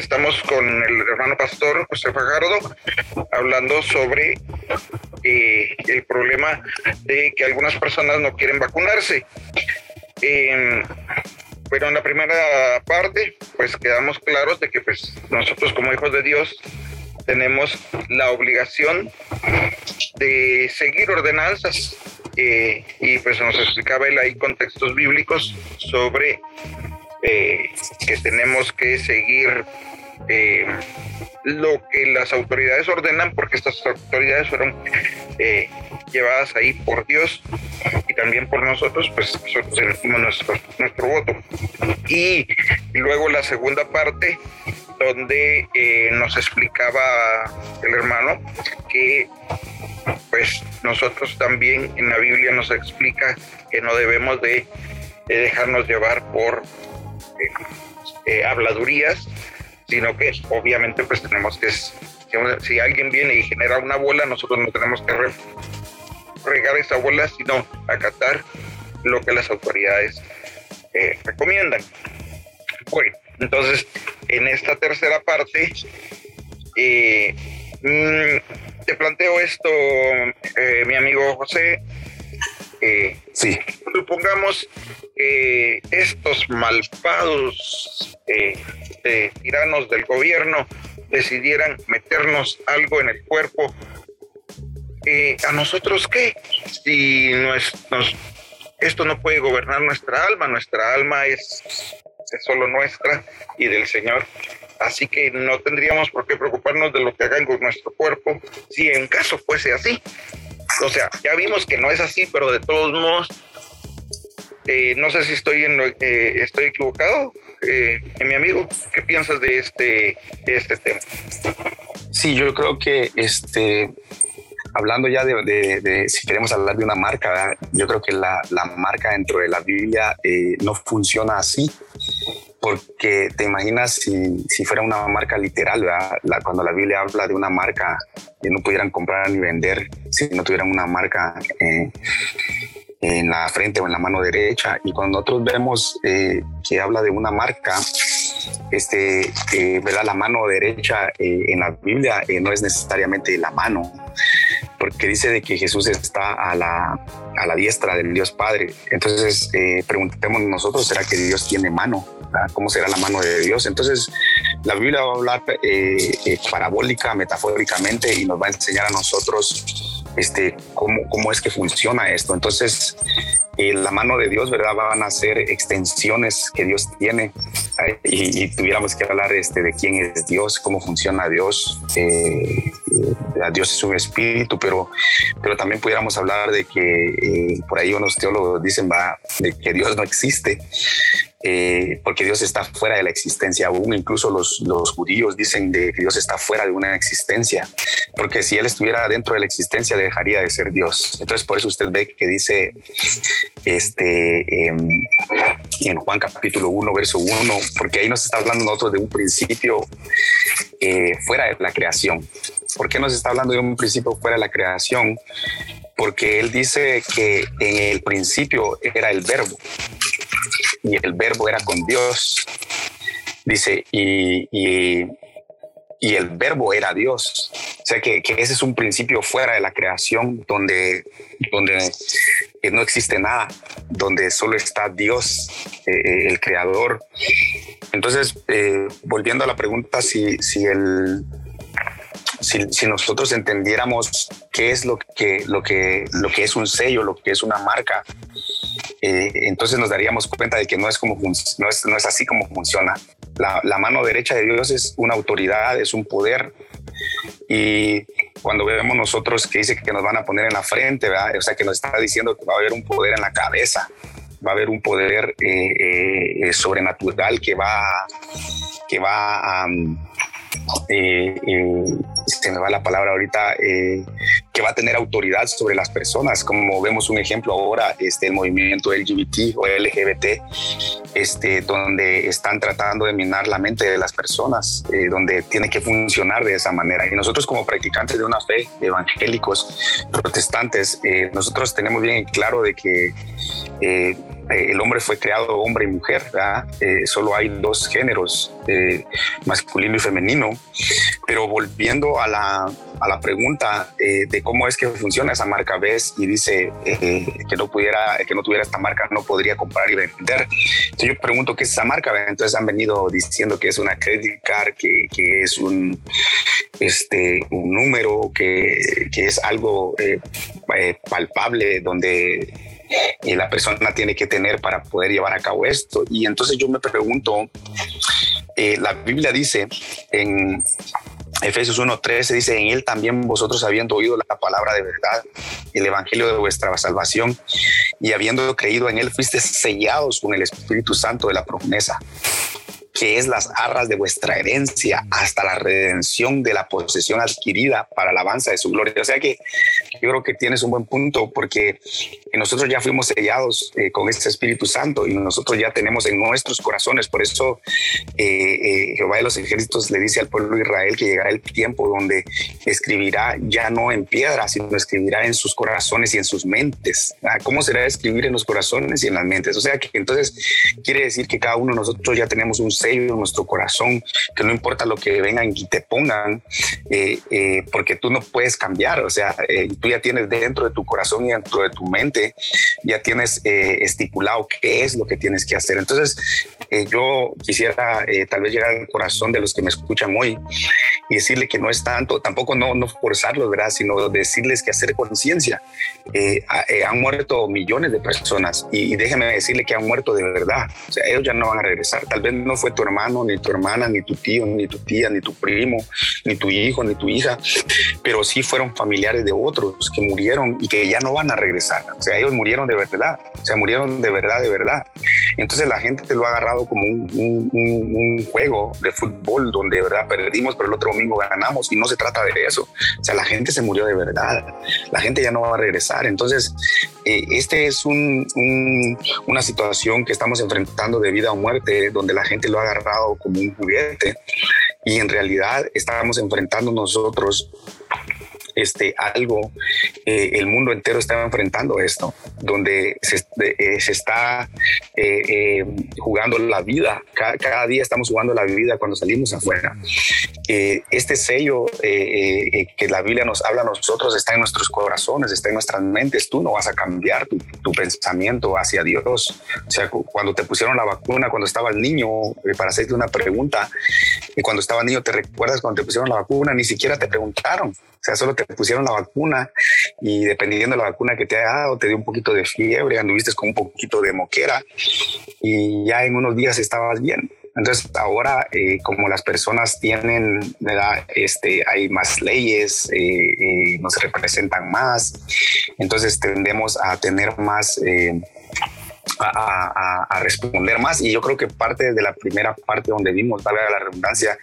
Estamos con el hermano pastor José Fajardo hablando sobre eh, el problema de que algunas personas no quieren vacunarse. Em, pero en la primera parte, pues quedamos claros de que pues nosotros como hijos de Dios tenemos la obligación de seguir ordenanzas eh, y pues nos explicaba él ahí contextos bíblicos sobre eh, que tenemos que seguir eh, lo que las autoridades ordenan, porque estas autoridades fueron llevadas ahí por Dios y también por nosotros, pues nosotros elegimos nuestro, nuestro voto. Y luego la segunda parte, donde nos explicaba el hermano que pues nosotros también en la Biblia nos explica que no debemos de, dejarnos llevar por eh, eh, habladurías, sino que obviamente pues tenemos que, si, alguien viene y genera una bola, nosotros no tenemos que regar esa bola, sino acatar lo que las autoridades eh, recomiendan. Bueno, entonces en esta tercera parte, mm, te planteo esto, eh, mi amigo José. Eh. Supongamos que estos malvados eh, tiranos del gobierno decidieran meternos algo en el cuerpo. ¿A nosotros qué? Si esto no puede gobernar nuestra alma, nuestra alma es, es solo nuestra y del Señor. Así que no tendríamos por qué preocuparnos de lo que hagan con nuestro cuerpo si en caso fuese así. O sea, ya vimos que no es así, pero de todos modos, eh, no sé si estoy, en, eh, estoy equivocado. Eh, mi amigo, ¿qué piensas de este, de este tema? Sí, yo creo que este, hablando ya de, si queremos hablar de una marca, yo creo que la, la marca dentro de la Biblia eh, no funciona así porque te imaginas si, si fuera una marca literal, La, cuando la Biblia habla de una marca que no pudieran comprar ni vender si no tuvieran una marca eh, en la frente o en la mano derecha. Y cuando nosotros vemos eh, que habla de una marca, este, eh, ¿verdad? La mano derecha en la Biblia no es necesariamente la mano, porque dice de que Jesús está a la, a la diestra del Dios Padre. Entonces, eh, preguntemos nosotros, ¿será que Dios tiene mano? ¿Cómo será la mano de Dios? Entonces, la Biblia va a hablar eh, eh, parabólica, metafóricamente, y nos va a enseñar a nosotros este, cómo, cómo es que funciona esto. Entonces, la mano de Dios, ¿verdad? Van a ser extensiones que Dios tiene y, tuviéramos que hablar este, de quién es Dios, cómo funciona Dios. Eh, Dios es un espíritu, pero, pero también pudiéramos hablar de que eh, por ahí unos teólogos dicen va, de que Dios no existe. Eh, porque Dios está fuera de la existencia aún. Incluso los, los judíos dicen de que Dios está fuera de una existencia, porque si Él estuviera dentro de la existencia dejaría de ser Dios. Entonces por eso usted ve que dice este, em, en Juan capítulo 1, verso 1, porque ahí nos está hablando nosotros de un principio eh, fuera de la creación. ¿Por qué nos está hablando de un principio fuera de la creación? Porque Él dice que en el principio era el verbo y el verbo era con Dios. Dice, y, y, el verbo era Dios. O sea que, ese es un principio fuera de la creación donde, donde no existe nada, donde solo está Dios, eh, el creador. Entonces, eh, volviendo a la pregunta, si, si el, si, nosotros entendiéramos qué es lo que, lo, que, lo que es un sello, lo que es una marca, eh, entonces nos daríamos cuenta de que no es, como no es, no es así como funciona. La, la, mano derecha de Dios es una autoridad, es un poder. Y cuando vemos nosotros que dice que nos van a poner en la frente, o sea, que nos está diciendo que va a haber un poder en la cabeza, va a haber un poder eh, eh, sobrenatural que va, que va a... Eh, eh, se me va la palabra ahorita, eh, que va a tener autoridad sobre las personas, como vemos un ejemplo ahora, este, el movimiento LGBT o LGBT, este, donde están tratando de minar la mente de las personas, donde tiene que funcionar de esa manera. Y nosotros como practicantes de una fe, evangélicos, protestantes, nosotros tenemos bien claro de que eh, el hombre fue creado hombre y mujer, eh, solo hay dos géneros, eh, masculino y femenino. Pero volviendo a la, a la pregunta de cómo es que funciona esa marca ves y dice que no pudiera, que no tuviera esta marca, no podría comprar y vender. Entonces yo pregunto qué es esa marca, entonces han venido diciendo que es una credit card, que, que es un este, un número, que, que es algo palpable donde la persona tiene que tener para poder llevar a cabo esto. Y entonces yo me pregunto, la Biblia dice en Efesios 1.13 dice, en él también vosotros habiendo oído la palabra de verdad, el evangelio de vuestra salvación, y habiendo creído en él, fuiste sellados con el Espíritu Santo de la promesa que es las arras de vuestra herencia hasta la redención de la posesión adquirida para la alabanza de su gloria. O sea que yo creo que tienes un buen punto porque nosotros ya fuimos sellados eh, con este Espíritu Santo y nosotros ya tenemos en nuestros corazones. Por eso eh, eh, Jehová de los ejércitos le dice al pueblo de Israel que llegará el tiempo donde escribirá ya no en piedra, sino escribirá en sus corazones y en sus mentes. Ah, ¿Cómo será escribir en los corazones y en las mentes? O sea que entonces quiere decir que cada uno de nosotros ya tenemos un sello nuestro corazón, que no importa lo que vengan y te pongan, porque tú no puedes cambiar. O sea, tú ya tienes dentro de tu corazón y dentro de tu mente, ya tienes eh, estipulado qué es lo que tienes que hacer. Entonces, eh, yo quisiera eh, tal vez llegar al corazón de los que me escuchan hoy y decirle que no es tanto, tampoco no, no forzarlos, ¿verdad? Sino decirles que hacer conciencia. han muerto millones de personas y, déjeme decirle que han muerto de verdad. O sea, ellos ya no van a regresar. Tal vez no fue tu hermano, ni tu hermana, ni tu tío, ni tu tía, ni tu primo, ni tu hijo, ni tu hija, pero sí fueron familiares de otros que murieron y que ya no van a regresar. O sea, ellos murieron de verdad, o sea, murieron de verdad, de verdad. Entonces la gente te lo ha agarrado como un, un, juego de fútbol donde de verdad perdimos, pero el otro domingo ganamos y no se trata de eso. O sea, la gente se murió de verdad, la gente ya no va a regresar. Entonces, eh, este es un, una situación que estamos enfrentando de vida o muerte, donde la gente lo ha agarrado como un juguete y en realidad estamos enfrentando nosotros este, algo, eh, el mundo entero está enfrentando esto, donde se, eh, está eh, jugando la vida, cada, día estamos jugando la vida cuando salimos afuera. este sello que la Biblia nos habla a nosotros está en nuestros corazones, está en nuestras mentes, tú no vas a cambiar tu, tu pensamiento hacia Dios. O sea, cuando te pusieron la vacuna, cuando estaba el niño, para hacerte una pregunta, y cuando estaba niño, ¿te recuerdas cuando te pusieron la vacuna? Ni siquiera te preguntaron. O sea, solo te pusieron la vacuna y dependiendo de la vacuna que te haya dado, te dio un poquito de fiebre, anduviste con un poquito de moquera y ya en unos días estabas bien. Entonces ahora, eh, como las personas tienen, ¿verdad? Este, hay más leyes, eh, eh, nos representan más, entonces tendemos a tener más a, responder más. Y yo creo que parte de la primera parte donde vimos, valga la redundancia,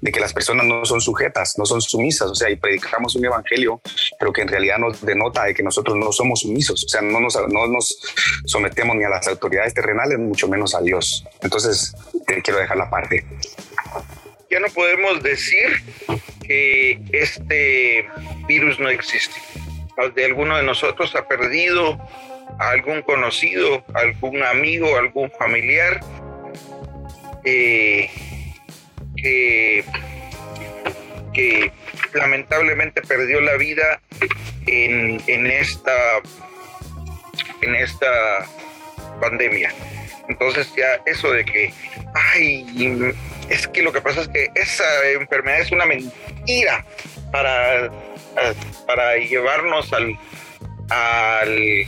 de que las personas no son sujetas, no son sumisas, o sea, y predicamos un evangelio, pero que en realidad nos denota de que nosotros no somos sumisos, o sea, no nos, no nos sometemos ni a las autoridades terrenales, mucho menos a Dios. Entonces, te quiero dejar la parte. Ya no podemos decir que este virus no existe. De alguno de nosotros ha perdido algún conocido, algún amigo, algún familiar eh, que, lamentablemente perdió la vida en, en, esta en esta pandemia. Entonces ya eso de que, ay, es que lo que pasa es que esa enfermedad es una mentira para, para llevarnos al, al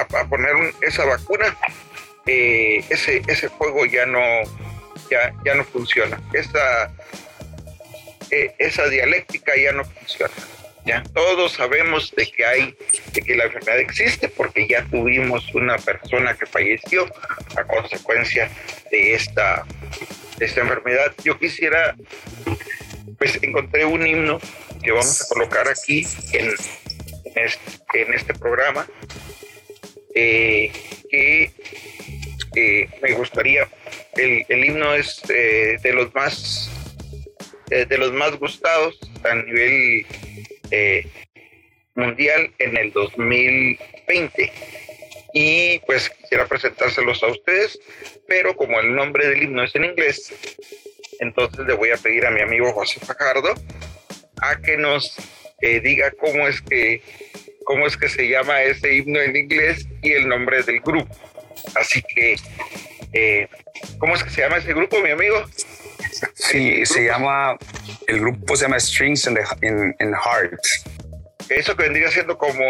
a, poner esa vacuna, eh, ese, ese juego ya no, ya, ya no funciona. Esa, eh, esa dialéctica ya no funciona. Ya todos sabemos de que hay, de que la enfermedad existe porque ya tuvimos una persona que falleció a consecuencia de esta, de esta enfermedad. Yo quisiera, pues encontré un himno que vamos a colocar aquí en, en este programa eh, que eh, me gustaría, el, himno es eh, de los más de los más gustados a nivel mundial en el 2020 y pues quisiera presentárselos a ustedes, pero como el nombre del himno es en inglés, entonces le voy a pedir a mi amigo José Fajardo a que nos diga cómo es que cómo es que se llama ese himno en inglés y el nombre del grupo. Así que, eh, ¿cómo es que se llama ese grupo, mi amigo? Sí, se llama, el grupo se llama Strings in, the, in, Heart. Eso que vendría siendo como...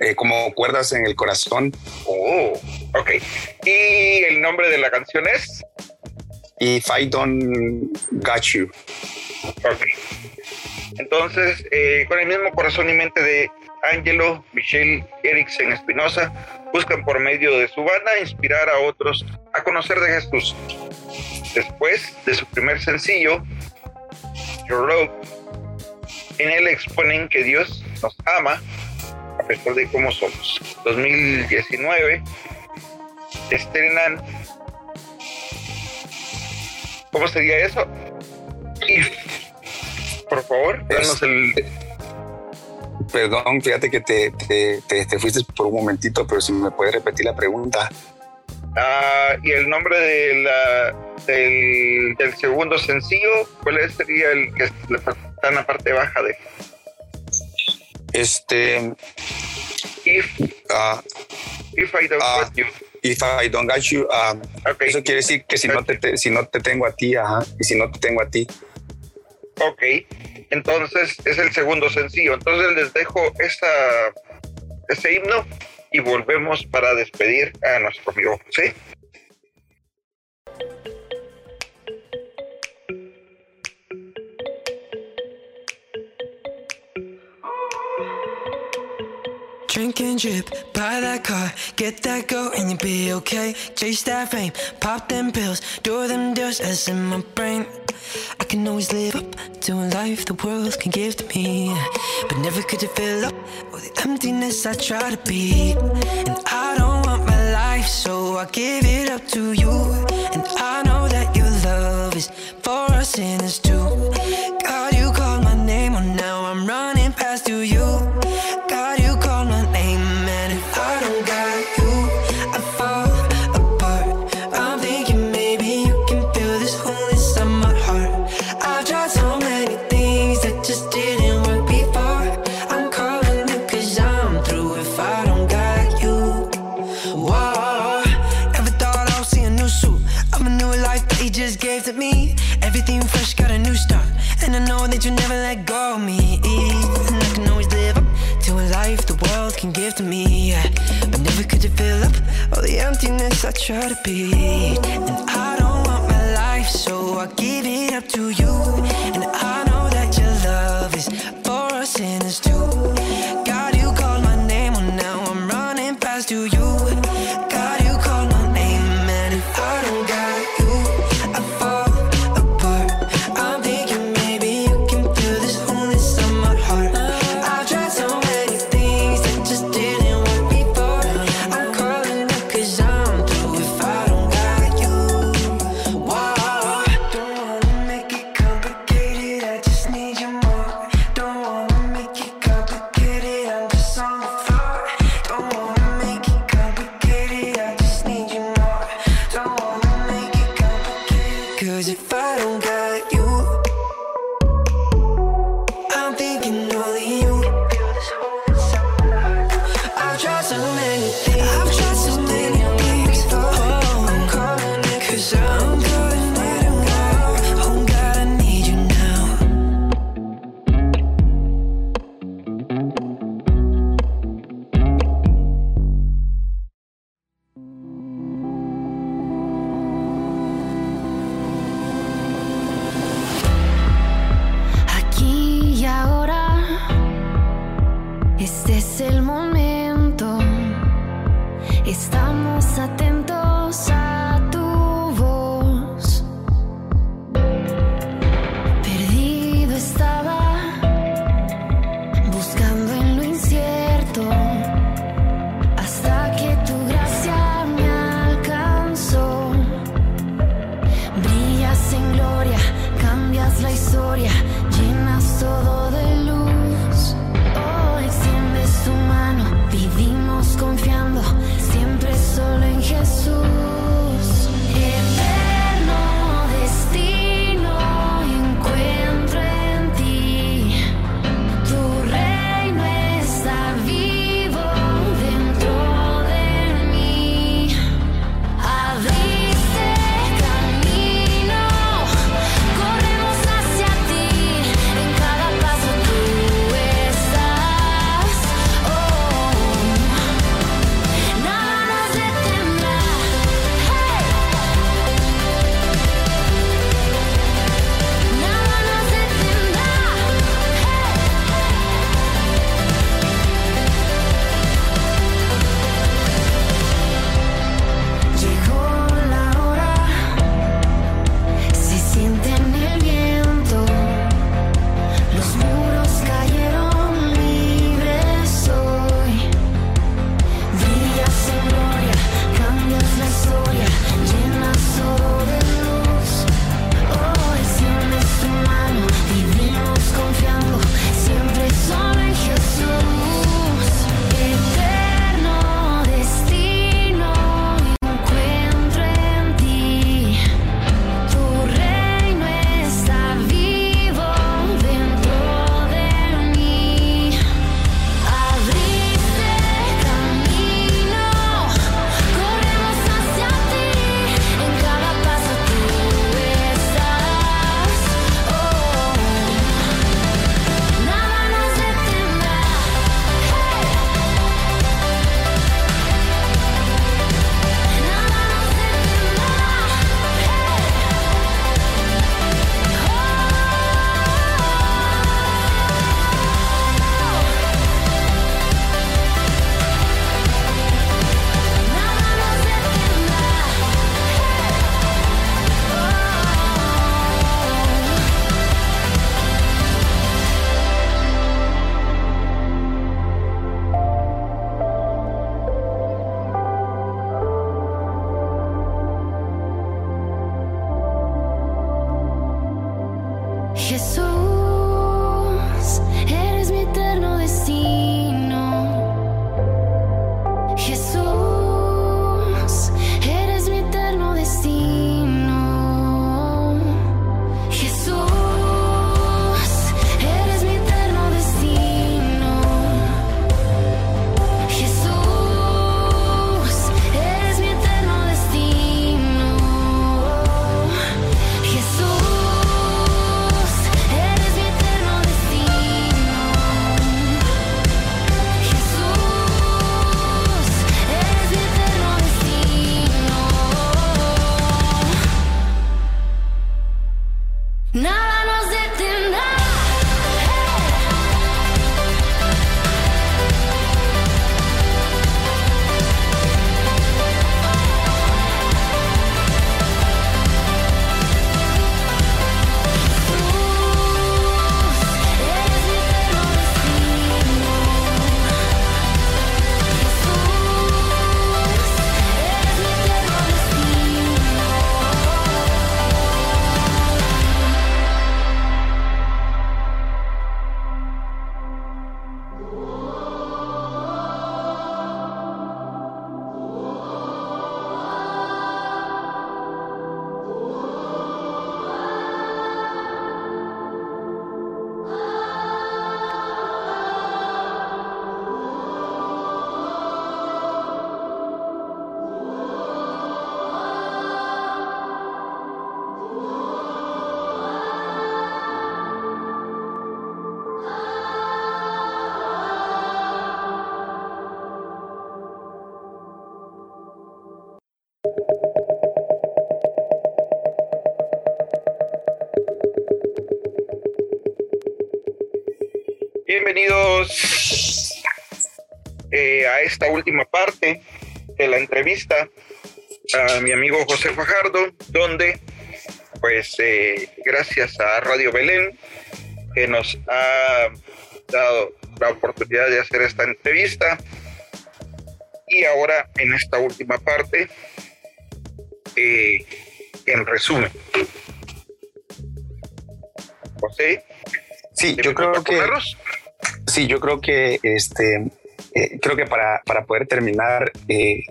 Eh, como cuerdas en el corazón. Oh, ok. ¿Y el nombre de la canción es? If I Don't Got You. Ok. Entonces, eh, con el mismo corazón y mente de Angelo, Michelle, Eriksen Espinosa, buscan por medio de su banda inspirar a otros a conocer de Jesús. Después de su primer sencillo, Your Love, en él exponen que Dios nos ama a pesar de cómo somos. 2019 estrenan. ¿Cómo sería eso? Por favor, danos el Perdón, fíjate que te, te, fuiste por un momentito, pero si me puedes repetir la pregunta. Ah, y el nombre de la, del, segundo sencillo, ¿cuál sería el que está en la parte baja de? Este. If, uh, if I don't uh, you. If I don't got you. Eso quiere decir que si no, te, si no te tengo a ti, ajá, y si no te tengo a ti. Ok, entonces es el segundo sencillo. Entonces les dejo esta, este himno y volvemos para despedir a nuestro amigo ¿sí? Drink and drip, buy that car, get that go, and you'll be okay. Chase that fame, pop them pills, do them deals as in my brain. I can always live up to a life the world can give to me, but never could it fill up all the emptiness I try to be. And I don't want my life, so I give it up to you. And I know that your love is for us sinners too. God, you never let go of me. And I can always live up to a life the world can give to me. But never could you fill up all the emptiness I try to be. And I don't want my life, so I give it up to you. la historia, llenas todo. Eh, a esta última parte de la entrevista a mi amigo José Fajardo, donde pues eh, gracias a Radio Belén que nos ha dado la oportunidad de hacer esta entrevista. Y ahora en esta última parte eh, en resumen. José Sí, yo creo que Sí, yo creo que este, eh, creo que para, para, poder terminar, eh,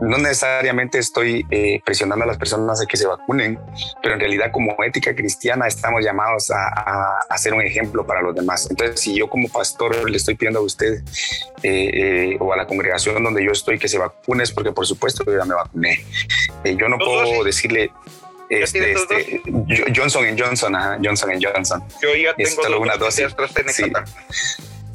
no necesariamente estoy eh, presionando a las personas a que se vacunen, pero en realidad como ética cristiana estamos llamados a, a, ser un ejemplo para los demás. Entonces, si yo como pastor le estoy pidiendo a usted o a la congregación donde yo estoy que se vacune, es porque por supuesto yo ya me vacuné. yo no puedo decirle... Este, este, Johnson Johnson, Johnson Johnson. Yo ya tengo una dosis. Sí.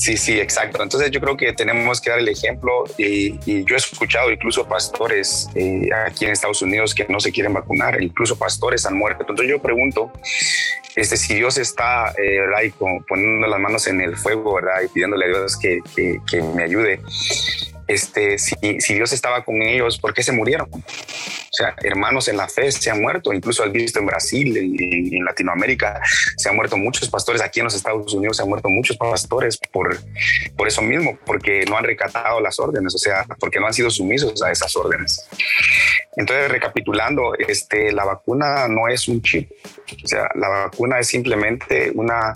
Sí, sí, exacto. Entonces yo creo que tenemos que dar el ejemplo y, yo he escuchado incluso pastores eh, aquí en Estados Unidos que no se quieren vacunar, incluso pastores han muerto. Entonces yo pregunto, este, si Dios está eh, poniendo las manos en el fuego ¿verdad? y pidiéndole a Dios que, me ayude, este, si, si, Dios estaba con ellos, ¿por qué se murieron? O sea, hermanos en la fe se han muerto, incluso has visto en Brasil, en, en, Latinoamérica, se han muerto muchos pastores, aquí en los Estados Unidos se han muerto muchos pastores por, por eso mismo, porque no han recatado las órdenes, o sea, porque no han sido sumisos a esas órdenes. Entonces, recapitulando, este, la vacuna no es un chip, o sea, la vacuna es simplemente una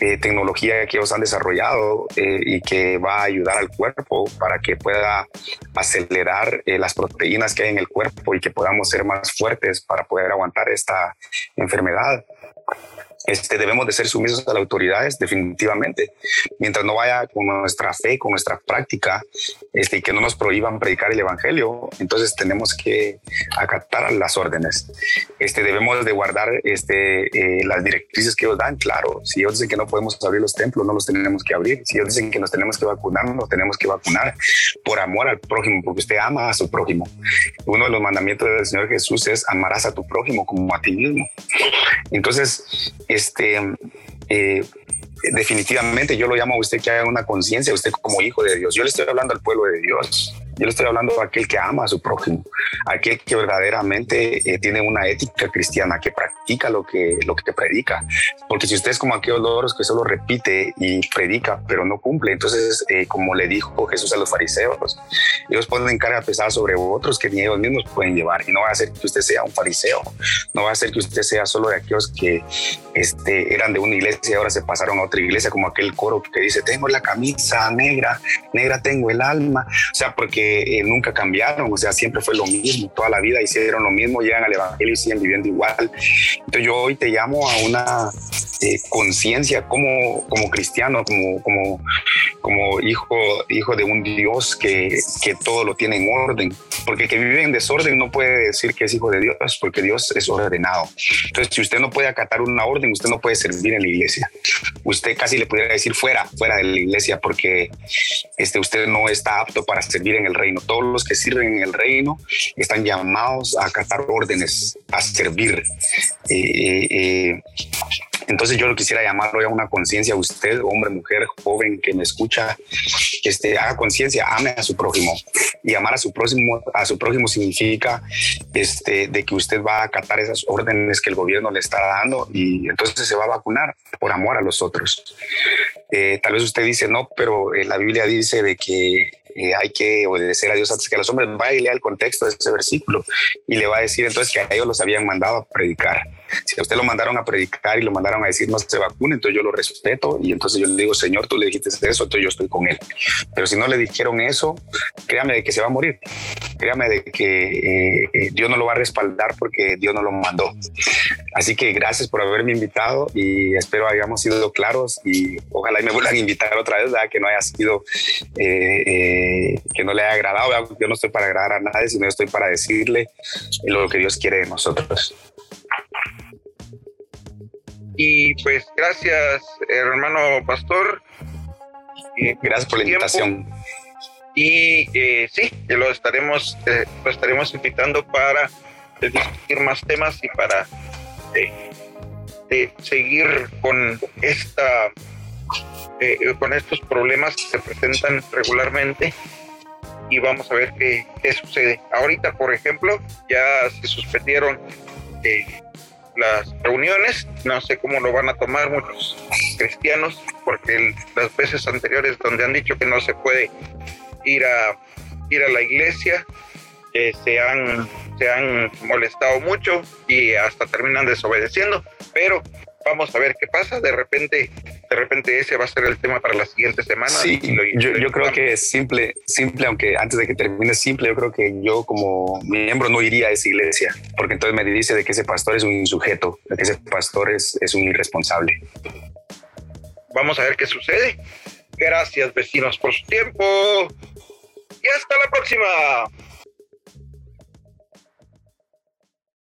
eh, tecnología que ellos han desarrollado eh, y que va a ayudar al cuerpo para que pueda acelerar eh, las proteínas que hay en el cuerpo y que podamos ser más fuertes para poder aguantar esta enfermedad. Este, debemos de ser sumisos a las autoridades definitivamente, mientras no vaya con nuestra fe, con nuestra práctica, este, y que no nos prohíban predicar el evangelio, entonces tenemos que acatar las órdenes. Este, debemos de guardar este, eh, las directrices que ellos dan, claro, si ellos dicen que no podemos abrir los templos, no los tenemos que abrir, si ellos dicen que nos tenemos que vacunar, nos tenemos que vacunar por amor al prójimo, porque usted ama a su prójimo. Uno de los mandamientos del Señor Jesús es amarás a tu prójimo como a ti mismo. Entonces, este, eh, definitivamente yo lo llamo a usted que haga una conciencia, usted como hijo de Dios. Yo le estoy hablando al pueblo de Dios. Yo le estoy hablando de aquel que ama a su prójimo, aquel que verdaderamente eh, tiene una ética cristiana, que practica lo que, lo que predica. Porque si usted es como aquellos loros que solo repite y predica, pero no cumple, entonces, eh, como le dijo Jesús a los fariseos, ellos ponen carga pesada sobre otros que ni ellos mismos pueden llevar. Y no va a hacer que usted sea un fariseo, no va a hacer que usted sea solo de aquellos que este, eran de una iglesia y ahora se pasaron a otra iglesia, como aquel coro que dice, tengo la camisa negra, negra tengo el alma. O sea, porque eh, nunca cambiaron, o sea, siempre fue lo mismo, toda la vida hicieron lo mismo, llegan al Evangelio y siguen viviendo igual. Entonces yo hoy te llamo a una eh, conciencia como, como cristiano, como, como, como hijo, hijo de un Dios que, que todo lo tiene en orden, porque el que vive en desorden no puede decir que es hijo de Dios, porque Dios es ordenado. Entonces, si usted no puede acatar una orden, usted no puede servir en la iglesia. Usted casi le pudiera decir fuera, fuera de la iglesia, porque este, usted no está apto para servir en el reino. Todos los que sirven en el reino están llamados a acatar órdenes, a servir. Eh, eh, entonces yo lo quisiera llamar hoy a una conciencia, usted, hombre, mujer, joven que me escucha, este, haga conciencia, ame a su prójimo. Y amar a su próximo, a su prójimo significa este, de que usted va a acatar esas órdenes que el gobierno le está dando y entonces se va a vacunar por amor a los otros. Eh, tal vez usted dice, no, pero la Biblia dice de que eh, hay que obedecer a Dios antes que a los hombres. Va y lea el contexto de ese versículo y le va a decir entonces que a ellos los habían mandado a predicar. Si a usted lo mandaron a predicar y lo mandaron a decir no se vacune, entonces yo lo respeto y entonces yo le digo, Señor, tú le dijiste eso, entonces yo estoy con él. Pero si no le dijeron eso, créame de que se va a morir. Créame de que eh, Dios no lo va a respaldar porque Dios no lo mandó. Así que gracias por haberme invitado y espero hayamos sido claros y ojalá y me vuelvan a invitar otra vez, que no haya sido, eh, eh, que no le haya agradado. Yo no estoy para agradar a nadie, sino estoy para decirle lo que Dios quiere de nosotros. Y pues gracias, hermano pastor. Gracias por la invitación. Y eh, sí, lo estaremos, eh, lo estaremos invitando para discutir más temas y para eh, seguir con esta con estos problemas que se presentan regularmente y vamos a ver qué, qué sucede. Ahorita, por ejemplo, ya se suspendieron las reuniones. No sé cómo lo van a tomar muchos cristianos, porque las veces anteriores donde han dicho que no se puede ir a ir a la iglesia, eh, se han se han molestado mucho y hasta terminan desobedeciendo. Pero vamos a ver qué pasa. De repente, de repente ese va a ser el tema para la siguiente semana. Sí, yo, creo que es simple, simple, aunque antes de que termine simple, yo creo que yo como miembro no iría a esa iglesia, porque entonces me dice de que ese pastor es un insujeto, de que ese pastor es, es un irresponsable. Vamos a ver qué sucede. Gracias vecinos por su tiempo y hasta la próxima.